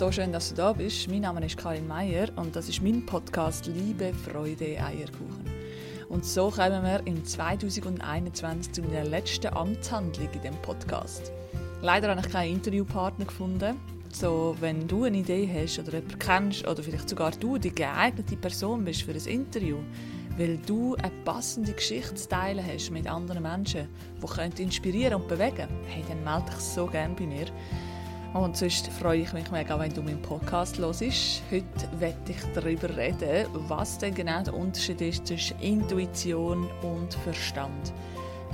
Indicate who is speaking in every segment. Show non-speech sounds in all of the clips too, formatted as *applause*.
Speaker 1: so schön, dass du da bist. Mein Name ist Karin Meier und das ist mein Podcast Liebe, Freude, Eierkuchen. Und so kommen wir im 2021 zu meiner letzten Amtshandlung in dem Podcast. Leider habe ich keinen Interviewpartner gefunden. So, wenn du eine Idee hast oder jemanden kennst oder vielleicht sogar du die geeignete Person bist für ein Interview, weil du eine passende Geschichte zu teilen hast mit anderen Menschen, die inspirieren und bewegen hey, dann melde dich so gerne bei mir. Und sonst freue ich mich mega, wenn du meinen Podcast hörst. Heute werde ich darüber reden, was denn genau der Unterschied ist zwischen Intuition und Verstand.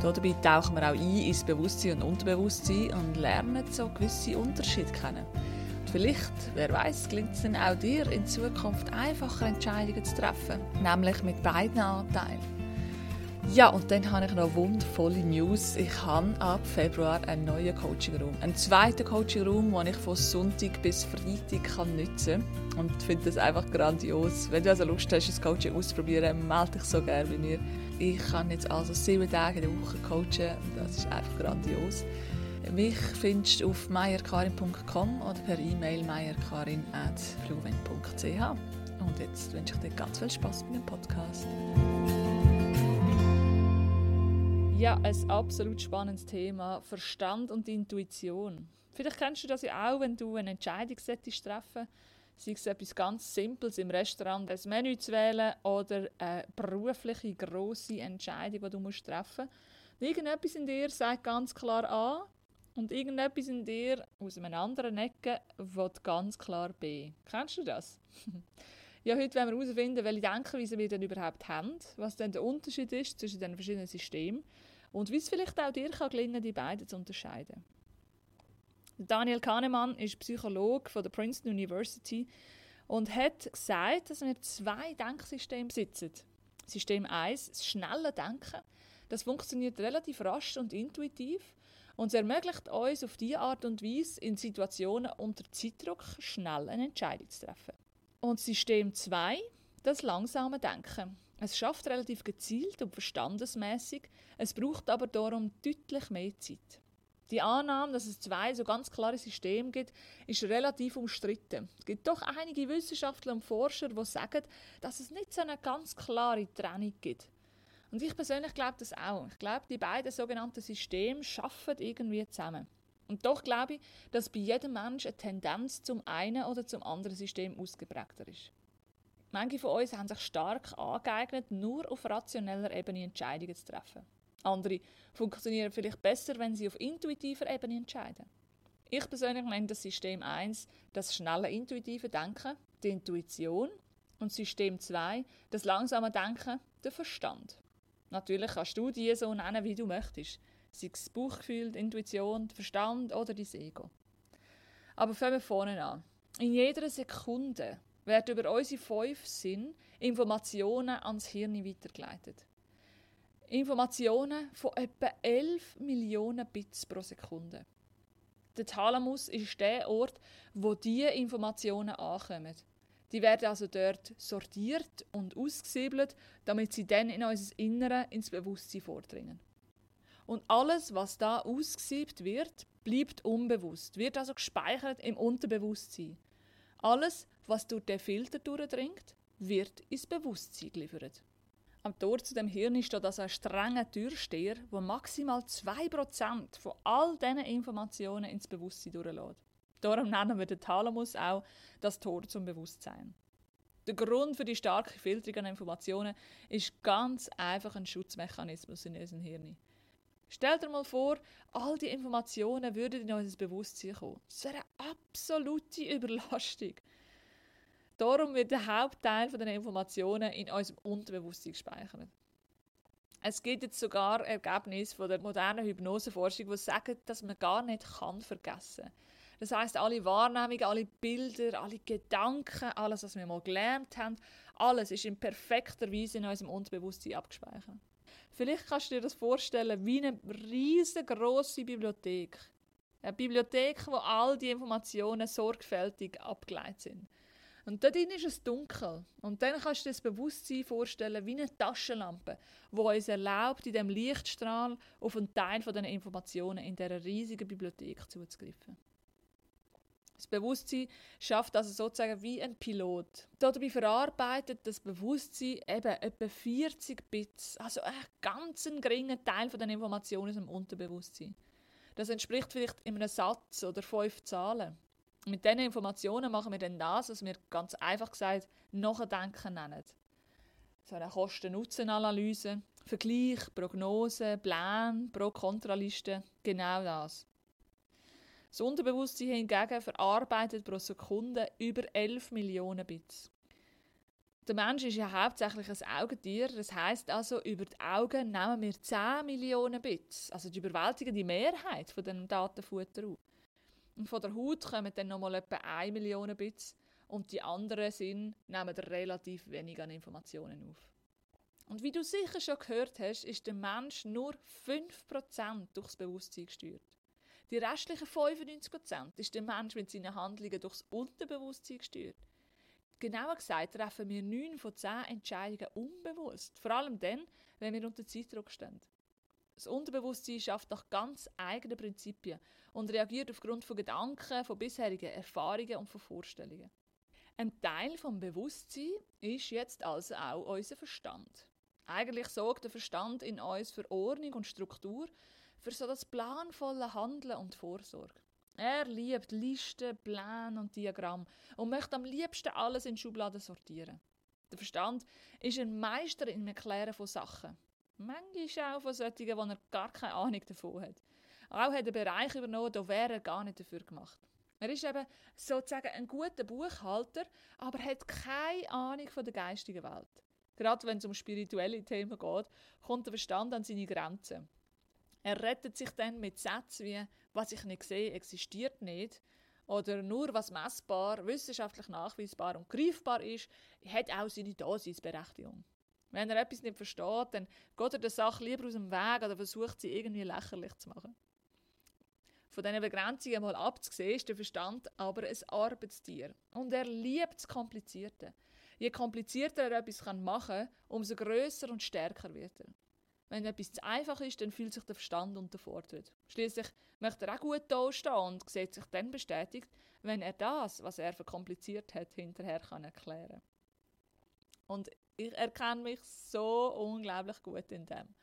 Speaker 1: Dabei tauchen wir auch ein ins Bewusstsein und Unterbewusstsein und lernen so gewisse Unterschiede kennen. Und vielleicht, wer weiß, gelingt es dann auch dir in Zukunft einfacher Entscheidungen zu treffen, nämlich mit beiden Anteilen. Ja, und dann habe ich noch wundervolle News. Ich habe ab Februar einen neuen Coaching-Raum. Einen zweiten Coaching-Raum, den ich von Sonntag bis Freitag kann nutzen kann. Und ich finde das einfach grandios. Wenn du also Lust hast, das Coaching auszuprobieren, melde dich so gerne bei mir. Ich kann jetzt also sieben Tage in der Woche coachen. Das ist einfach grandios. Mich findest du auf meierkarin.com oder per E-Mail meierkarin.fluwen.ch. Und jetzt wünsche ich dir ganz viel Spaß mit dem Podcast. Ja, ein absolut spannendes Thema. Verstand und Intuition. Vielleicht kennst du das ja auch, wenn du eine Entscheidung treffen sei es etwas ganz Simples im Restaurant, ein Menü zu wählen oder eine berufliche, grosse Entscheidung, die du musst treffen musst. Irgendetwas in dir sagt ganz klar A und irgendetwas in dir aus einem anderen Ecke will ganz klar B. Kennst du das? *laughs* ja, heute wollen wir herausfinden, welche Denkweise wir denn überhaupt haben, was denn der Unterschied ist zwischen den verschiedenen Systemen und wie es vielleicht auch dir kann gelingen die beiden zu unterscheiden. Daniel Kahnemann ist Psychologe von der Princeton University und hat gesagt, dass wir zwei Denksysteme besitzen. System 1, das schnelle Denken. Das funktioniert relativ rasch und intuitiv und es ermöglicht uns auf diese Art und Weise in Situationen unter Zeitdruck schnell eine Entscheidung zu treffen. Und System 2, das langsame Denken. Es schafft relativ gezielt und verstandesmäßig, es braucht aber darum deutlich mehr Zeit. Die Annahme, dass es zwei so ganz klare Systeme gibt, ist relativ umstritten. Es gibt doch einige Wissenschaftler und Forscher, die sagen, dass es nicht so eine ganz klare Trennung gibt. Und ich persönlich glaube das auch. Ich glaube, die beiden sogenannten Systeme schaffen irgendwie zusammen. Und doch glaube ich, dass bei jedem Menschen eine Tendenz zum einen oder zum anderen System ausgeprägter ist. Manche von uns haben sich stark angeeignet, nur auf rationeller Ebene Entscheidungen zu treffen. Andere funktionieren vielleicht besser, wenn sie auf intuitiver Ebene entscheiden. Ich persönlich nenne das System 1 das schnelle intuitive Denken, die Intuition, und System 2 das langsame Denken, der Verstand. Natürlich kannst du die so nennen, wie du möchtest. Sei es Bauchgefühl, die Intuition, der Verstand oder dein Ego. Aber fangen wir vorne an. In jeder Sekunde werden über unsere fünf Sinn Informationen ans Hirn weitergeleitet. Informationen von etwa 11 Millionen Bits pro Sekunde. Der Thalamus ist der Ort, wo diese Informationen ankommen. Die werden also dort sortiert und ausgesiebelt, damit sie dann in unser Innere, ins Bewusstsein vordringen. Und alles, was da ausgesiebt wird, bleibt unbewusst, wird also gespeichert im Unterbewusstsein. Alles, was durch den Filter durchdringt, wird ins Bewusstsein geliefert. Am Tor zu dem Hirn steht also ein strenger Türsteher, der maximal 2% von all diesen Informationen ins Bewusstsein durchlässt. Darum nennen wir den Thalamus auch das Tor zum Bewusstsein. Der Grund für die starke Filterung an Informationen ist ganz einfach ein Schutzmechanismus in unserem Hirn. Stell dir mal vor, all die Informationen würden in unser Bewusstsein kommen. Das wäre eine absolute Überlastung. Darum wird der Hauptteil der Informationen in unserem Unterbewusstsein gespeichert. Es gibt jetzt sogar Ergebnisse von der modernen Hypnoseforschung, die sagen, dass man gar nicht kann vergessen kann. Das heißt, alle Wahrnehmungen, alle Bilder, alle Gedanken, alles, was wir mal gelernt haben, alles ist in perfekter Weise in unserem Unterbewusstsein abgespeichert. Vielleicht kannst du dir das vorstellen wie eine riesengroße Bibliothek. Eine Bibliothek, wo all die Informationen sorgfältig abgeleitet sind. Und dort ist es dunkel. Und dann kannst du dir das Bewusstsein vorstellen wie eine Taschenlampe, die uns erlaubt, in dem Lichtstrahl auf einen Teil von den Informationen in dieser riesigen Bibliothek zuzugreifen. Das Bewusstsein schafft also sozusagen wie ein Pilot. Dabei verarbeitet das Bewusstsein eben etwa 40 Bits, also ein ganz geringer Teil von den Informationen im Unterbewusstsein. Das entspricht vielleicht in einem Satz oder fünf Zahlen. Mit diesen Informationen machen wir dann das, was wir ganz einfach gesagt Nachdenken nennen. So eine Kosten-Nutzen-Analyse, Vergleich, Prognose, Pläne, Pro-Kontraliste, genau das. Das Unterbewusstsein hingegen verarbeitet pro Sekunde über 11 Millionen Bits. Der Mensch ist ja hauptsächlich ein Augentier, das heißt also, über die Augen nehmen wir 10 Millionen Bits, also die überwältigende Mehrheit von dem Datenfutter auf. Und von der Haut kommen dann nochmal etwa 1 Million Bits und die anderen sind, nehmen relativ wenig an Informationen auf. Und wie du sicher schon gehört hast, ist der Mensch nur 5% durchs Bewusstsein gesteuert. Die restlichen 95% ist der Mensch mit seinen Handlungen durchs Unterbewusstsein gesteuert. Genauer gesagt treffen wir 9 von 10 Entscheidungen unbewusst. Vor allem dann, wenn wir unter Zeitdruck stehen. Das Unterbewusstsein schafft nach ganz eigenen Prinzipien und reagiert aufgrund von Gedanken, von bisherigen Erfahrungen und von Vorstellungen. Ein Teil vom Bewusstsein ist jetzt also auch unser Verstand. Eigentlich sorgt der Verstand in uns für Ordnung und Struktur, für so das planvolle Handeln und Vorsorge. Er liebt Listen, Pläne und Diagramm und möchte am liebsten alles in Schubladen sortieren. Der Verstand ist ein Meister im Erklären von Sachen. Manchmal auch von solchen, wo er gar keine Ahnung davon hat. Auch hat er Bereich übernommen, da wäre er gar nicht dafür gemacht. Er ist eben sozusagen ein guter Buchhalter, aber hat keine Ahnung von der geistigen Welt. Gerade wenn es um spirituelle Themen geht, kommt der Verstand an seine Grenzen. Er rettet sich dann mit Sätzen wie «Was ich nicht sehe, existiert nicht» oder «Nur was messbar, wissenschaftlich nachweisbar und greifbar ist, hat auch seine Daseinsberechtigung». Wenn er etwas nicht versteht, dann geht er der Sache lieber aus dem Weg oder versucht sie irgendwie lächerlich zu machen. Von diesen Begrenzungen mal abzusehen, ist der Verstand aber ein Arbeitstier. Und er liebt das Komplizierte. Je komplizierter er etwas machen kann, umso größer und stärker wird er. Wenn etwas zu einfach ist, dann fühlt sich der Verstand unterfordert. Schließlich möchte er auch gut dastehen und sieht sich dann bestätigt, wenn er das, was er verkompliziert hat, hinterher kann erklären kann. Und ich erkenne mich so unglaublich gut in dem.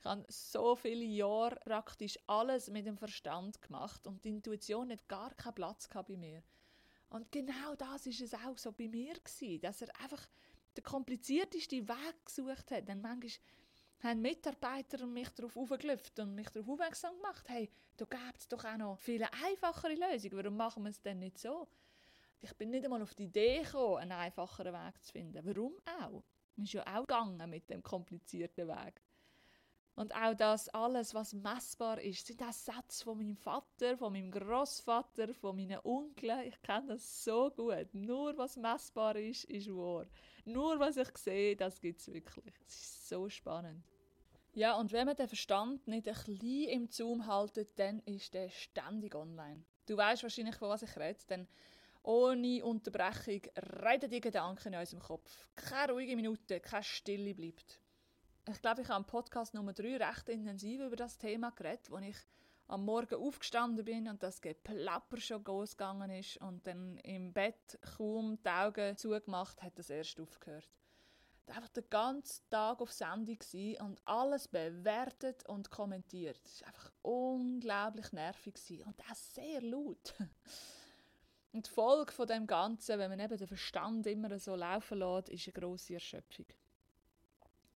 Speaker 1: Ich habe so viele Jahre praktisch alles mit dem Verstand gemacht und die Intuition hat gar keinen Platz bei mir. Und genau das ist es auch so bei mir gewesen, dass er einfach den kompliziertesten Weg gesucht hat. Denn manchmal haben Mitarbeiter mich darauf aufgelüpft und mich darauf aufmerksam gemacht, hey, da gibt es doch auch noch viele einfachere Lösungen, warum machen wir es denn nicht so? Ich bin nicht einmal auf die Idee gekommen, einen einfacheren Weg zu finden. Warum auch? Man ist ja auch gegangen mit dem komplizierten Weg. Und auch das alles, was messbar ist, sind auch Sätze von meinem Vater, von meinem Großvater, von meinen Onkeln. Ich kenne das so gut. Nur was messbar ist, ist wahr. Nur was ich sehe, das gibt es wirklich. Es ist so spannend. Ja, und wenn man den Verstand nicht ein bisschen im Zoom haltet, dann ist der ständig online. Du weißt wahrscheinlich, von was ich rede, denn ohne Unterbrechung reden die Gedanken in unserem Kopf. Keine ruhige Minute, keine Stille bleibt. Ich glaube, ich habe im Podcast Nummer 3 recht intensiv über das Thema geredet, wo ich am Morgen aufgestanden bin und das Geplapper schon losgegangen ist und dann im Bett kaum die Augen zugemacht hat, das erst aufgehört. Einfach den ganzen Tag auf Sendung und alles bewertet und kommentiert. Es war einfach unglaublich nervig und das sehr laut. *laughs* Und die Folge von dem Ganzen, wenn man eben den Verstand immer so laufen lässt, ist eine grosse Erschöpfung.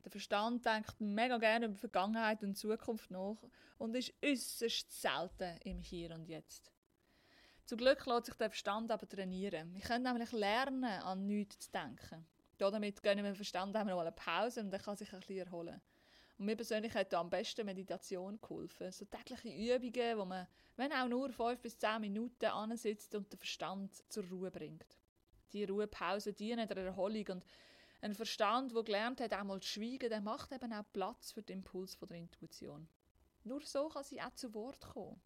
Speaker 1: Der Verstand denkt mega gerne über Vergangenheit und Zukunft nach und ist äußerst selten im Hier und Jetzt. Zum Glück lässt sich der Verstand aber trainieren. Wir können nämlich lernen, an nichts zu denken. Damit gönnen wir Verstand einmal eine Pause und er kann sich ein bisschen erholen. Und mir persönlich hat da am besten Meditation geholfen. So tägliche Übungen, wo man, wenn auch nur fünf bis zehn Minuten ansitzt und den Verstand zur Ruhe bringt. Die Ruhepause dienen der Erholung und ein Verstand, der gelernt hat, einmal zu schweigen, der macht eben auch Platz für den Impuls von der Intuition. Nur so kann sie auch zu Wort kommen.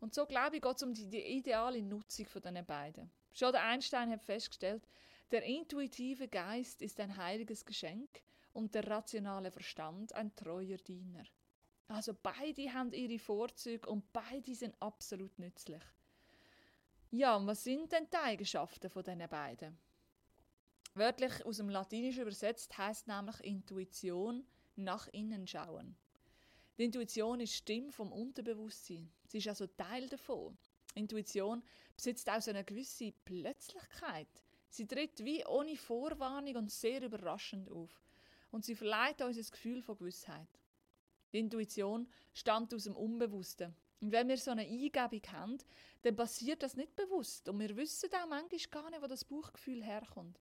Speaker 1: Und so, glaube ich, geht es um die, die ideale Nutzung von diesen beiden. Schon der Einstein hat festgestellt, der intuitive Geist ist ein heiliges Geschenk, und der rationale Verstand ein treuer Diener. Also beide haben ihre Vorzüge und beide sind absolut nützlich. Ja, und was sind denn die Eigenschaften von diesen beiden? Wörtlich aus dem Latinischen übersetzt heißt nämlich Intuition nach innen schauen. Die Intuition ist Stimme vom Unterbewusstsein. Sie ist also Teil davon. Intuition besitzt auch so eine gewisse Plötzlichkeit. Sie tritt wie ohne Vorwarnung und sehr überraschend auf. Und sie verleiht uns ein Gefühl von Gewissheit. Die Intuition stammt aus dem Unbewussten. Und wenn wir so eine Eingebung haben, dann passiert das nicht bewusst. Und wir wissen auch manchmal gar nicht, wo das Bauchgefühl herkommt.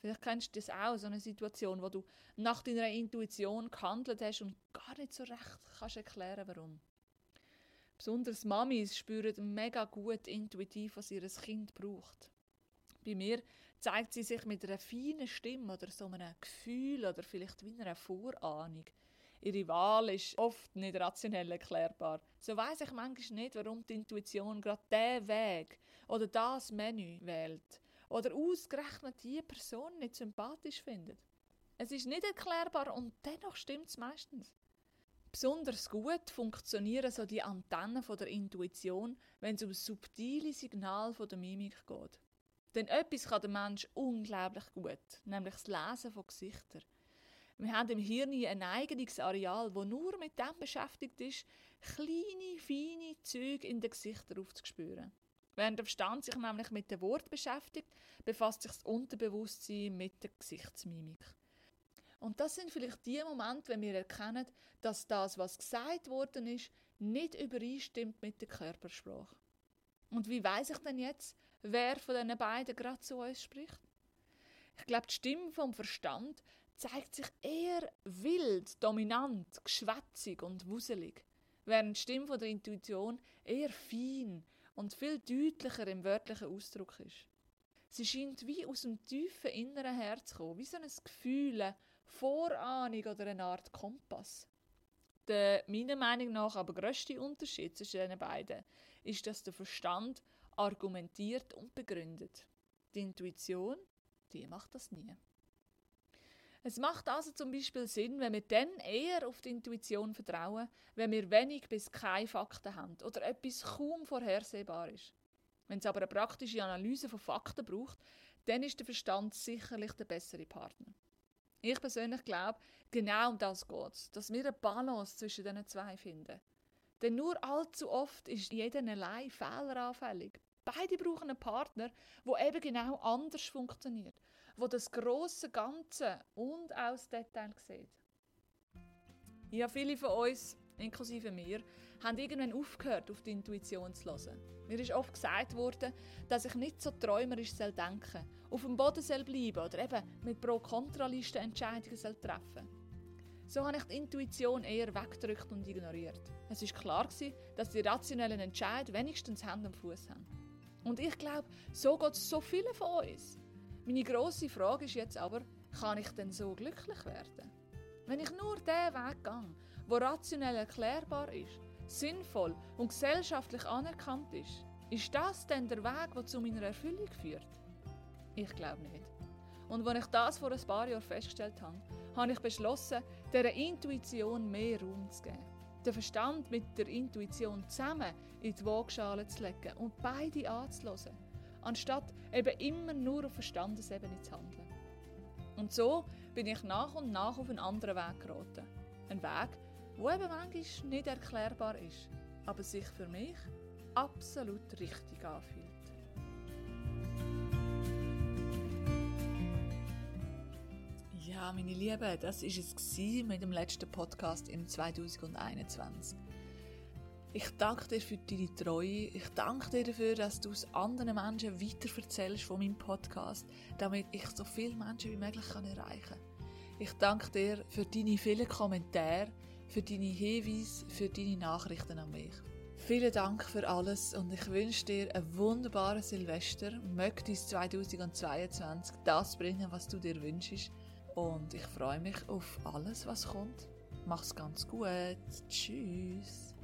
Speaker 1: Vielleicht kennst du das auch, so eine Situation, wo du nach deiner Intuition gehandelt hast und gar nicht so recht kannst erklären, warum. Besonders Mamis spüren mega gut intuitiv, was ihr Kind braucht. Bei mir zeigt sie sich mit einer feinen Stimme oder so einem Gefühl oder vielleicht wie einer Vorahnung. Ihre Wahl ist oft nicht rationell erklärbar. So weiß ich manchmal nicht, warum die Intuition gerade diesen Weg oder das Menü wählt oder ausgerechnet die Person nicht sympathisch findet. Es ist nicht erklärbar und dennoch stimmt es meistens. Besonders gut funktionieren so die Antennen der Intuition, wenn es um subtile Signal von der Mimik geht. Denn etwas kann der Mensch unglaublich gut, nämlich das Lesen von Gesichtern. Wir haben im Hirn ein eigenes Areal, das nur mit dem beschäftigt ist, kleine, feine Züge in den Gesichtern aufzuspüren. Während der Verstand sich nämlich mit dem Wort beschäftigt, befasst sich das Unterbewusstsein mit der Gesichtsmimik. Und das sind vielleicht die Momente, wenn wir erkennen, dass das, was gesagt worden ist, nicht übereinstimmt mit der Körpersprache. Und wie weiß ich denn jetzt, wer von diesen beiden gerade zu uns spricht? Ich glaube, die Stimme vom Verstand zeigt sich eher wild, dominant, geschwätzig und wuselig, während die Stimme von der Intuition eher fein, und viel deutlicher im wörtlichen Ausdruck ist. Sie scheint wie aus dem tiefen inneren Herz zu kommen, wie so ein Gefühl, Vorahnung oder eine Art Kompass. Der meiner Meinung nach aber grösste Unterschied zwischen den beiden ist, dass der Verstand argumentiert und begründet. Die Intuition, die macht das nie. Es macht also zum Beispiel Sinn, wenn wir dann eher auf die Intuition vertrauen, wenn wir wenig bis keine Fakten haben oder etwas kaum vorhersehbar ist. Wenn es aber eine praktische Analyse von Fakten braucht, dann ist der Verstand sicherlich der bessere Partner. Ich persönlich glaube, genau um das geht es, dass wir eine Balance zwischen diesen zwei finden. Denn nur allzu oft ist jeder allein fehleranfällig. Beide brauchen einen Partner, der eben genau anders funktioniert wo das große Ganze und auch das Detail sieht. Ja, viele von uns, inklusive mir, haben irgendwann aufgehört, auf die Intuition zu hören. Mir ist oft gesagt worden, dass ich nicht so träumerisch soll denken auf dem Boden soll bleiben oder eben mit Pro-Kontra-Listen Entscheidungen soll treffen So habe ich die Intuition eher weggedrückt und ignoriert. Es ist klar dass die rationellen Entscheidungen wenigstens Hand und Fuß haben. Und ich glaube, so geht es so vielen von uns. Meine grosse Frage ist jetzt aber, kann ich denn so glücklich werden? Wenn ich nur den Weg gehe, der rationell erklärbar ist, sinnvoll und gesellschaftlich anerkannt ist, ist das denn der Weg, der zu meiner Erfüllung führt? Ich glaube nicht. Und als ich das vor ein paar Jahren festgestellt habe, habe ich beschlossen, dieser Intuition mehr Raum zu geben. Den Verstand mit der Intuition zusammen in die Waagschale zu legen und beide anzuhören anstatt eben immer nur auf Verstandesebene zu handeln. Und so bin ich nach und nach auf einen anderen Weg geraten. Ein Weg, der eben manchmal nicht erklärbar ist, aber sich für mich absolut richtig anfühlt. Ja, meine Lieben, das war es mit dem letzten Podcast im 2021. Ich danke dir für deine Treue. Ich danke dir dafür, dass du es anderen Menschen weiterverzählst von meinem Podcast, damit ich so viele Menschen wie möglich erreichen kann. Ich danke dir für deine vielen Kommentare, für deine Hinweise, für deine Nachrichten an mich. Vielen Dank für alles und ich wünsche dir einen wunderbaren Silvester. Möge uns 2022 das bringen, was du dir wünschst. Und ich freue mich auf alles, was kommt. Mach's ganz gut. Tschüss.